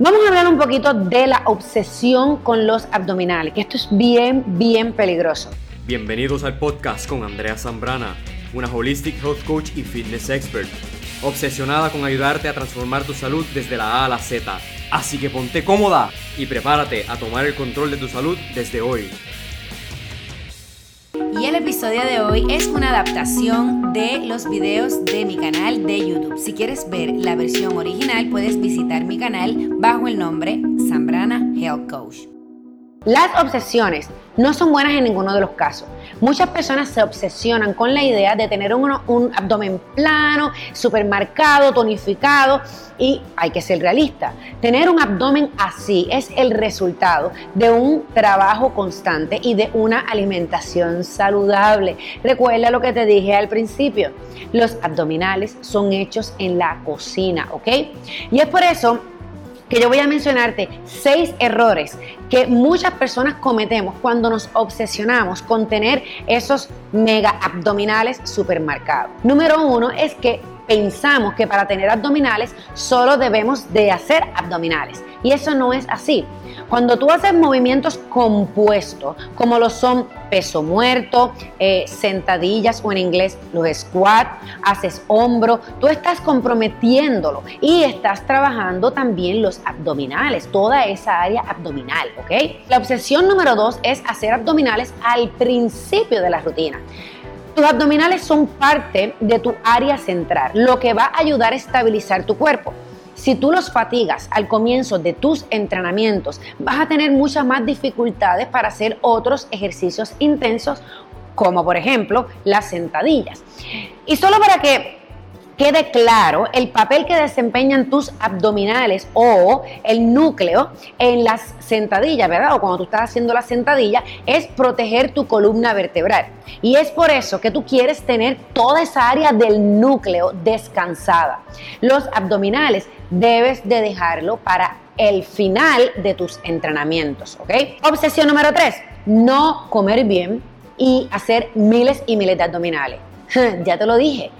Vamos a hablar un poquito de la obsesión con los abdominales, que esto es bien, bien peligroso. Bienvenidos al podcast con Andrea Zambrana, una holistic health coach y fitness expert, obsesionada con ayudarte a transformar tu salud desde la A a la Z. Así que ponte cómoda y prepárate a tomar el control de tu salud desde hoy. Episodio de hoy es una adaptación de los videos de mi canal de YouTube. Si quieres ver la versión original, puedes visitar mi canal bajo el nombre Zambrana Health Coach. Las obsesiones no son buenas en ninguno de los casos. Muchas personas se obsesionan con la idea de tener un, abdomen plano, supermercado, tonificado y hay que ser realista. Tener un abdomen así es el resultado de un trabajo constante y de una alimentación saludable. Recuerda lo que te dije al principio. Los abdominales son hechos en la cocina, ¿ok? Y es por eso que yo voy a mencionarte seis errores que muchas personas cometemos cuando nos obsesionamos con tener esos mega abdominales supermercados. Número uno es que pensamos que para tener abdominales solo debemos de hacer abdominales. Y eso no es así. Cuando tú haces movimientos compuestos, como lo son peso muerto, eh, sentadillas o en inglés los squats, haces hombro, tú estás comprometiéndolo y estás trabajando también los abdominales, toda esa área abdominal, ¿ok? La obsesión número dos es hacer abdominales al principio de la rutina. Tus abdominales son parte de tu área central, lo que va a ayudar a estabilizar tu cuerpo. Si tú los fatigas al comienzo de tus entrenamientos, vas a tener muchas más dificultades para hacer otros ejercicios intensos, como por ejemplo las sentadillas. Y solo para que quede claro el papel que desempeñan tus abdominales o el núcleo en las sentadillas, ¿verdad? O cuando tú estás haciendo la sentadilla, es proteger tu columna vertebral. Y es por eso que tú quieres tener toda esa área del núcleo descansada. Los abdominales debes de dejarlo para el final de tus entrenamientos, ¿ok? Obsesión número 3, no comer bien y hacer miles y miles de abdominales. ya te lo dije,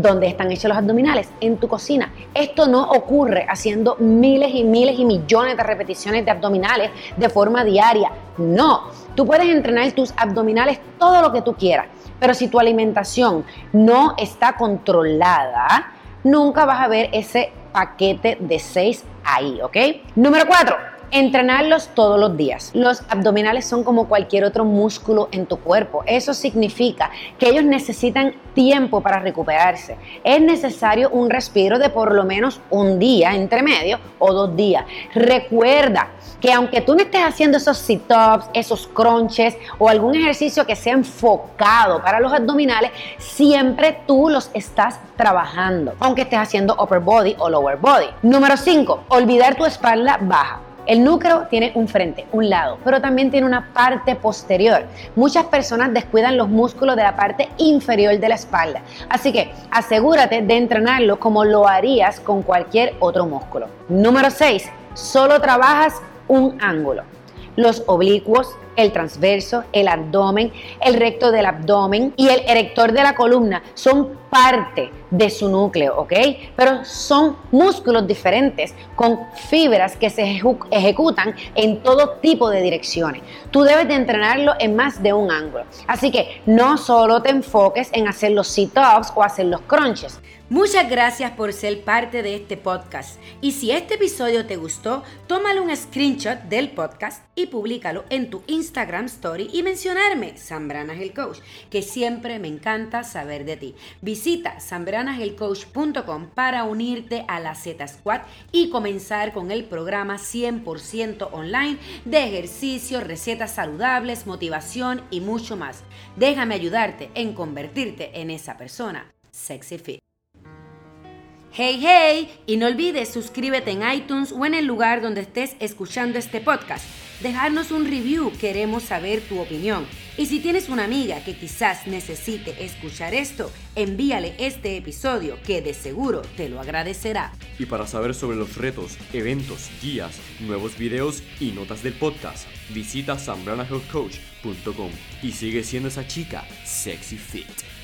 ¿Dónde están hechos los abdominales? En tu cocina. Esto no ocurre haciendo miles y miles y millones de repeticiones de abdominales de forma diaria. No, tú puedes entrenar tus abdominales todo lo que tú quieras, pero si tu alimentación no está controlada, nunca vas a ver ese paquete de 6 ahí, ¿ok? Número 4 Entrenarlos todos los días. Los abdominales son como cualquier otro músculo en tu cuerpo. Eso significa que ellos necesitan tiempo para recuperarse. Es necesario un respiro de por lo menos un día entre medio o dos días. Recuerda que aunque tú no estés haciendo esos sit-ups, esos crunches o algún ejercicio que sea enfocado para los abdominales, siempre tú los estás trabajando, aunque estés haciendo upper body o lower body. Número 5, olvidar tu espalda baja. El núcleo tiene un frente, un lado, pero también tiene una parte posterior. Muchas personas descuidan los músculos de la parte inferior de la espalda. Así que asegúrate de entrenarlo como lo harías con cualquier otro músculo. Número 6. Solo trabajas un ángulo. Los oblicuos, el transverso, el abdomen, el recto del abdomen y el erector de la columna son parte de su núcleo, ¿ok? Pero son músculos diferentes con fibras que se ejecutan en todo tipo de direcciones. Tú debes de entrenarlo en más de un ángulo. Así que no solo te enfoques en hacer los sit-ups o hacer los crunches. Muchas gracias por ser parte de este podcast. Y si este episodio te gustó, tómale un screenshot del podcast y públicalo en tu Instagram Story y mencionarme, Zambrana el Coach, que siempre me encanta saber de ti. zambranahelcoach.com para unirte a la Z Squad y comenzar con el programa 100% online de ejercicios, recetas saludables, motivación y mucho más. Déjame ayudarte en convertirte en esa persona sexy fit. Hey, hey, y no olvides suscríbete en iTunes o en el lugar donde estés escuchando este podcast. Dejarnos un review, queremos saber tu opinión. Y si tienes una amiga que quizás necesite escuchar esto, envíale este episodio que de seguro te lo agradecerá. Y para saber sobre los retos, eventos, guías, nuevos videos y notas del podcast, visita zambranahealthcoach.com y sigue siendo esa chica sexy fit.